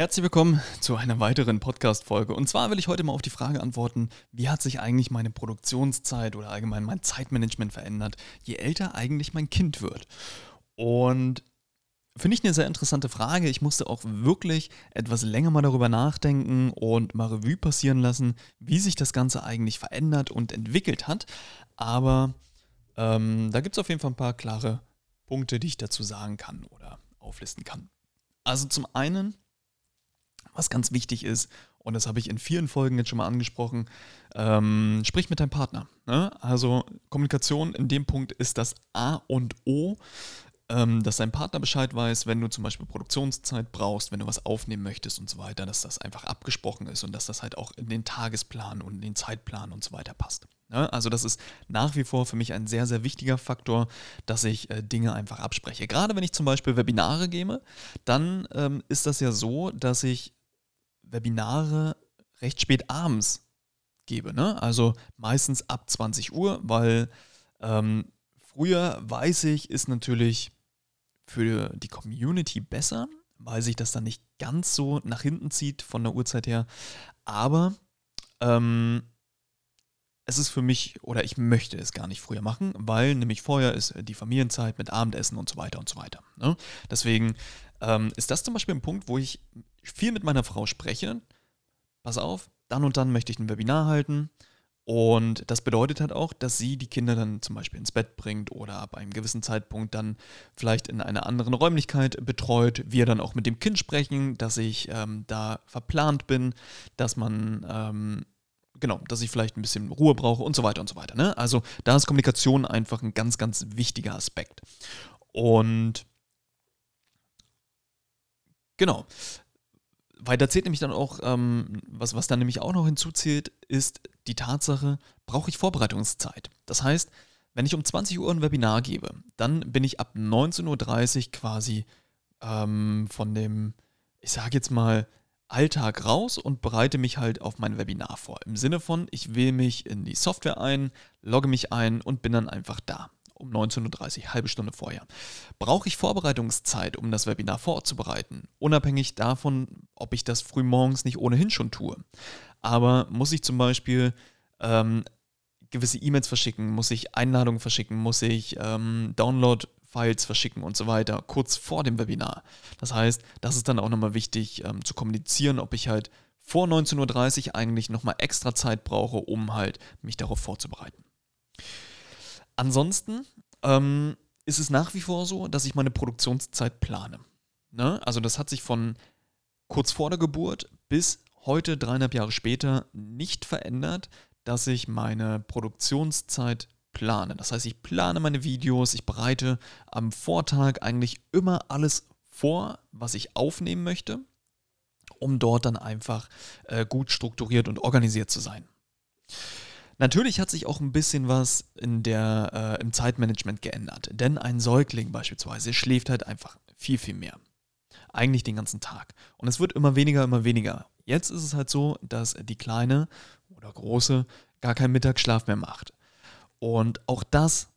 Herzlich willkommen zu einer weiteren Podcast-Folge. Und zwar will ich heute mal auf die Frage antworten, wie hat sich eigentlich meine Produktionszeit oder allgemein mein Zeitmanagement verändert, je älter eigentlich mein Kind wird? Und finde ich eine sehr interessante Frage. Ich musste auch wirklich etwas länger mal darüber nachdenken und mal Revue passieren lassen, wie sich das Ganze eigentlich verändert und entwickelt hat. Aber ähm, da gibt es auf jeden Fall ein paar klare Punkte, die ich dazu sagen kann oder auflisten kann. Also zum einen was ganz wichtig ist, und das habe ich in vielen Folgen jetzt schon mal angesprochen, ähm, sprich mit deinem Partner. Ne? Also Kommunikation in dem Punkt ist das A und O, ähm, dass dein Partner Bescheid weiß, wenn du zum Beispiel Produktionszeit brauchst, wenn du was aufnehmen möchtest und so weiter, dass das einfach abgesprochen ist und dass das halt auch in den Tagesplan und in den Zeitplan und so weiter passt. Ne? Also das ist nach wie vor für mich ein sehr, sehr wichtiger Faktor, dass ich äh, Dinge einfach abspreche. Gerade wenn ich zum Beispiel Webinare gebe, dann ähm, ist das ja so, dass ich Webinare recht spät abends gebe. Ne? Also meistens ab 20 Uhr, weil ähm, früher, weiß ich, ist natürlich für die Community besser, weil sich das dann nicht ganz so nach hinten zieht von der Uhrzeit her. Aber ähm, es ist für mich oder ich möchte es gar nicht früher machen, weil nämlich vorher ist die Familienzeit mit Abendessen und so weiter und so weiter. Ne? Deswegen ähm, ist das zum Beispiel ein Punkt, wo ich viel mit meiner Frau spreche. Pass auf, dann und dann möchte ich ein Webinar halten. Und das bedeutet halt auch, dass sie die Kinder dann zum Beispiel ins Bett bringt oder ab einem gewissen Zeitpunkt dann vielleicht in einer anderen Räumlichkeit betreut. Wir dann auch mit dem Kind sprechen, dass ich ähm, da verplant bin, dass man, ähm, genau, dass ich vielleicht ein bisschen Ruhe brauche und so weiter und so weiter. Ne? Also da ist Kommunikation einfach ein ganz, ganz wichtiger Aspekt. Und genau. Weiter zählt nämlich dann auch, ähm, was, was dann nämlich auch noch hinzuzählt, ist die Tatsache, brauche ich Vorbereitungszeit. Das heißt, wenn ich um 20 Uhr ein Webinar gebe, dann bin ich ab 19.30 Uhr quasi ähm, von dem, ich sage jetzt mal, Alltag raus und bereite mich halt auf mein Webinar vor. Im Sinne von, ich wähle mich in die Software ein, logge mich ein und bin dann einfach da um 19.30 Uhr, halbe Stunde vorher. Brauche ich Vorbereitungszeit, um das Webinar vorzubereiten? Unabhängig davon, ob ich das früh morgens nicht ohnehin schon tue. Aber muss ich zum Beispiel ähm, gewisse E-Mails verschicken, muss ich Einladungen verschicken, muss ich ähm, Download-Files verschicken und so weiter, kurz vor dem Webinar. Das heißt, das ist dann auch nochmal wichtig ähm, zu kommunizieren, ob ich halt vor 19.30 Uhr eigentlich nochmal extra Zeit brauche, um halt mich darauf vorzubereiten. Ansonsten ähm, ist es nach wie vor so, dass ich meine Produktionszeit plane. Ne? Also das hat sich von kurz vor der Geburt bis heute, dreieinhalb Jahre später, nicht verändert, dass ich meine Produktionszeit plane. Das heißt, ich plane meine Videos, ich bereite am Vortag eigentlich immer alles vor, was ich aufnehmen möchte, um dort dann einfach äh, gut strukturiert und organisiert zu sein. Natürlich hat sich auch ein bisschen was in der, äh, im Zeitmanagement geändert, denn ein Säugling beispielsweise schläft halt einfach viel, viel mehr. Eigentlich den ganzen Tag. Und es wird immer weniger, immer weniger. Jetzt ist es halt so, dass die Kleine oder Große gar keinen Mittagsschlaf mehr macht. Und auch das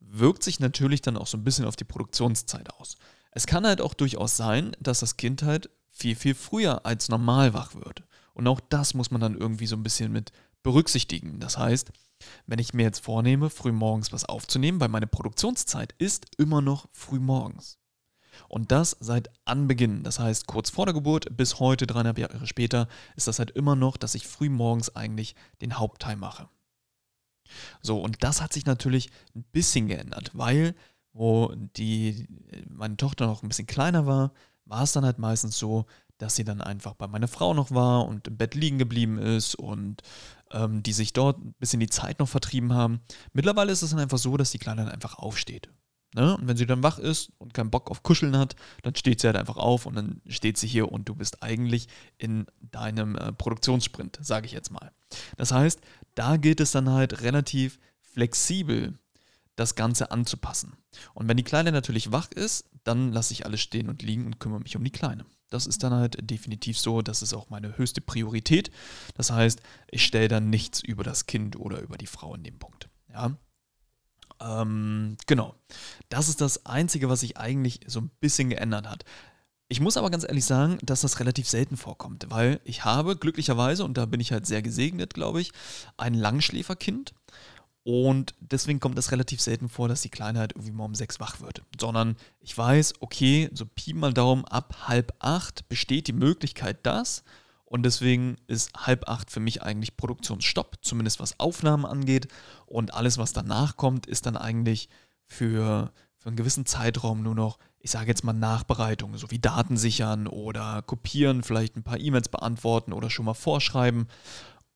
wirkt sich natürlich dann auch so ein bisschen auf die Produktionszeit aus. Es kann halt auch durchaus sein, dass das Kind halt viel, viel früher als normal wach wird. Und auch das muss man dann irgendwie so ein bisschen mit berücksichtigen. Das heißt, wenn ich mir jetzt vornehme, früh morgens was aufzunehmen, weil meine Produktionszeit ist immer noch früh morgens. Und das seit Anbeginn. Das heißt, kurz vor der Geburt bis heute, dreieinhalb Jahre später, ist das halt immer noch, dass ich früh morgens eigentlich den Hauptteil mache. So, und das hat sich natürlich ein bisschen geändert, weil, wo die, meine Tochter noch ein bisschen kleiner war, war es dann halt meistens so, dass sie dann einfach bei meiner Frau noch war und im Bett liegen geblieben ist und ähm, die sich dort ein bisschen die Zeit noch vertrieben haben. Mittlerweile ist es dann einfach so, dass die Kleine dann einfach aufsteht. Ne? Und wenn sie dann wach ist und keinen Bock auf Kuscheln hat, dann steht sie halt einfach auf und dann steht sie hier und du bist eigentlich in deinem äh, Produktionssprint, sage ich jetzt mal. Das heißt, da gilt es dann halt relativ flexibel das Ganze anzupassen. Und wenn die Kleine natürlich wach ist, dann lasse ich alles stehen und liegen und kümmere mich um die Kleine. Das ist dann halt definitiv so, das ist auch meine höchste Priorität. Das heißt, ich stelle dann nichts über das Kind oder über die Frau in dem Punkt. Ja. Ähm, genau. Das ist das Einzige, was sich eigentlich so ein bisschen geändert hat. Ich muss aber ganz ehrlich sagen, dass das relativ selten vorkommt, weil ich habe glücklicherweise, und da bin ich halt sehr gesegnet, glaube ich, ein Langschläferkind. Und deswegen kommt es relativ selten vor, dass die Kleine halt irgendwie mal um sechs wach wird. Sondern ich weiß, okay, so Pi mal Daumen, ab halb acht besteht die Möglichkeit, das. Und deswegen ist halb acht für mich eigentlich Produktionsstopp, zumindest was Aufnahmen angeht. Und alles, was danach kommt, ist dann eigentlich für, für einen gewissen Zeitraum nur noch, ich sage jetzt mal Nachbereitung, so wie Daten sichern oder kopieren, vielleicht ein paar E-Mails beantworten oder schon mal vorschreiben.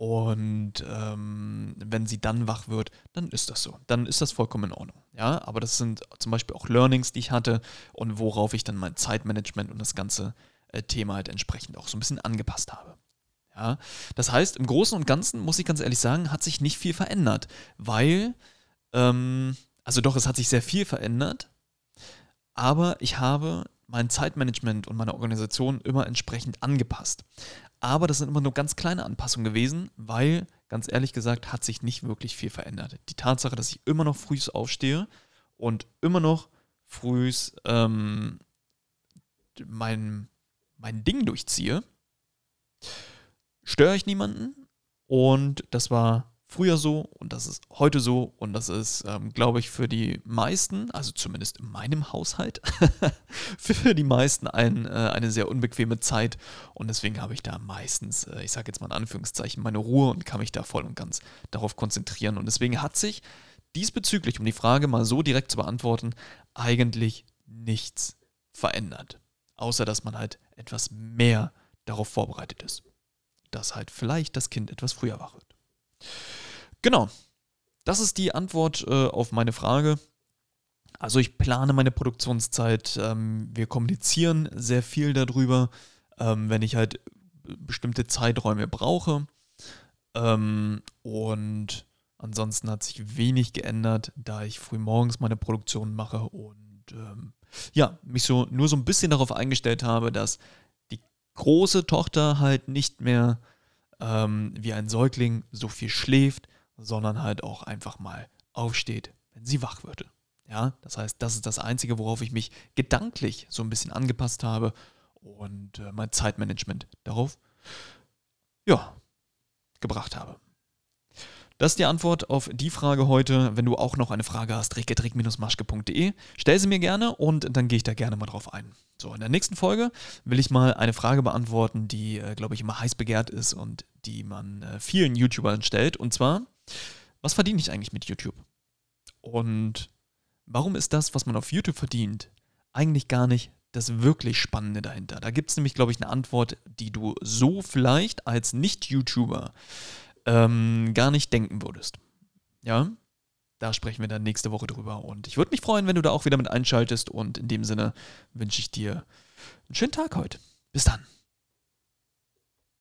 Und ähm, wenn sie dann wach wird, dann ist das so. Dann ist das vollkommen in Ordnung. Ja, aber das sind zum Beispiel auch Learnings, die ich hatte und worauf ich dann mein Zeitmanagement und das ganze äh, Thema halt entsprechend auch so ein bisschen angepasst habe. Ja, das heißt, im Großen und Ganzen muss ich ganz ehrlich sagen, hat sich nicht viel verändert, weil ähm, also doch, es hat sich sehr viel verändert, aber ich habe mein Zeitmanagement und meine Organisation immer entsprechend angepasst. Aber das sind immer nur ganz kleine Anpassungen gewesen, weil, ganz ehrlich gesagt, hat sich nicht wirklich viel verändert. Die Tatsache, dass ich immer noch früh aufstehe und immer noch früh ähm, mein, mein Ding durchziehe, störe ich niemanden. Und das war früher so und das ist heute so und das ist, ähm, glaube ich, für die meisten, also zumindest in meinem Haushalt, für die meisten ein, äh, eine sehr unbequeme Zeit und deswegen habe ich da meistens, äh, ich sage jetzt mal in Anführungszeichen, meine Ruhe und kann mich da voll und ganz darauf konzentrieren und deswegen hat sich diesbezüglich, um die Frage mal so direkt zu beantworten, eigentlich nichts verändert. Außer dass man halt etwas mehr darauf vorbereitet ist. Dass halt vielleicht das Kind etwas früher wach wird. Genau. Das ist die Antwort äh, auf meine Frage. Also ich plane meine Produktionszeit. Ähm, wir kommunizieren sehr viel darüber, ähm, wenn ich halt bestimmte Zeiträume brauche. Ähm, und ansonsten hat sich wenig geändert, da ich früh morgens meine Produktion mache und ähm, ja, mich so nur so ein bisschen darauf eingestellt habe, dass die große Tochter halt nicht mehr ähm, wie ein Säugling so viel schläft, sondern halt auch einfach mal aufsteht, wenn sie wach wird. Ja, das heißt, das ist das Einzige, worauf ich mich gedanklich so ein bisschen angepasst habe und äh, mein Zeitmanagement darauf, ja, gebracht habe. Das ist die Antwort auf die Frage heute. Wenn du auch noch eine Frage hast, reketrick-maschke.de, stell sie mir gerne und dann gehe ich da gerne mal drauf ein. So, in der nächsten Folge will ich mal eine Frage beantworten, die, äh, glaube ich, immer heiß begehrt ist und die man äh, vielen YouTubern stellt. Und zwar, was verdiene ich eigentlich mit YouTube? Und warum ist das, was man auf YouTube verdient, eigentlich gar nicht das wirklich Spannende dahinter? Da gibt es nämlich, glaube ich, eine Antwort, die du so vielleicht als Nicht-YouTuber ähm, gar nicht denken würdest. Ja, da sprechen wir dann nächste Woche drüber. Und ich würde mich freuen, wenn du da auch wieder mit einschaltest. Und in dem Sinne wünsche ich dir einen schönen Tag heute. Bis dann.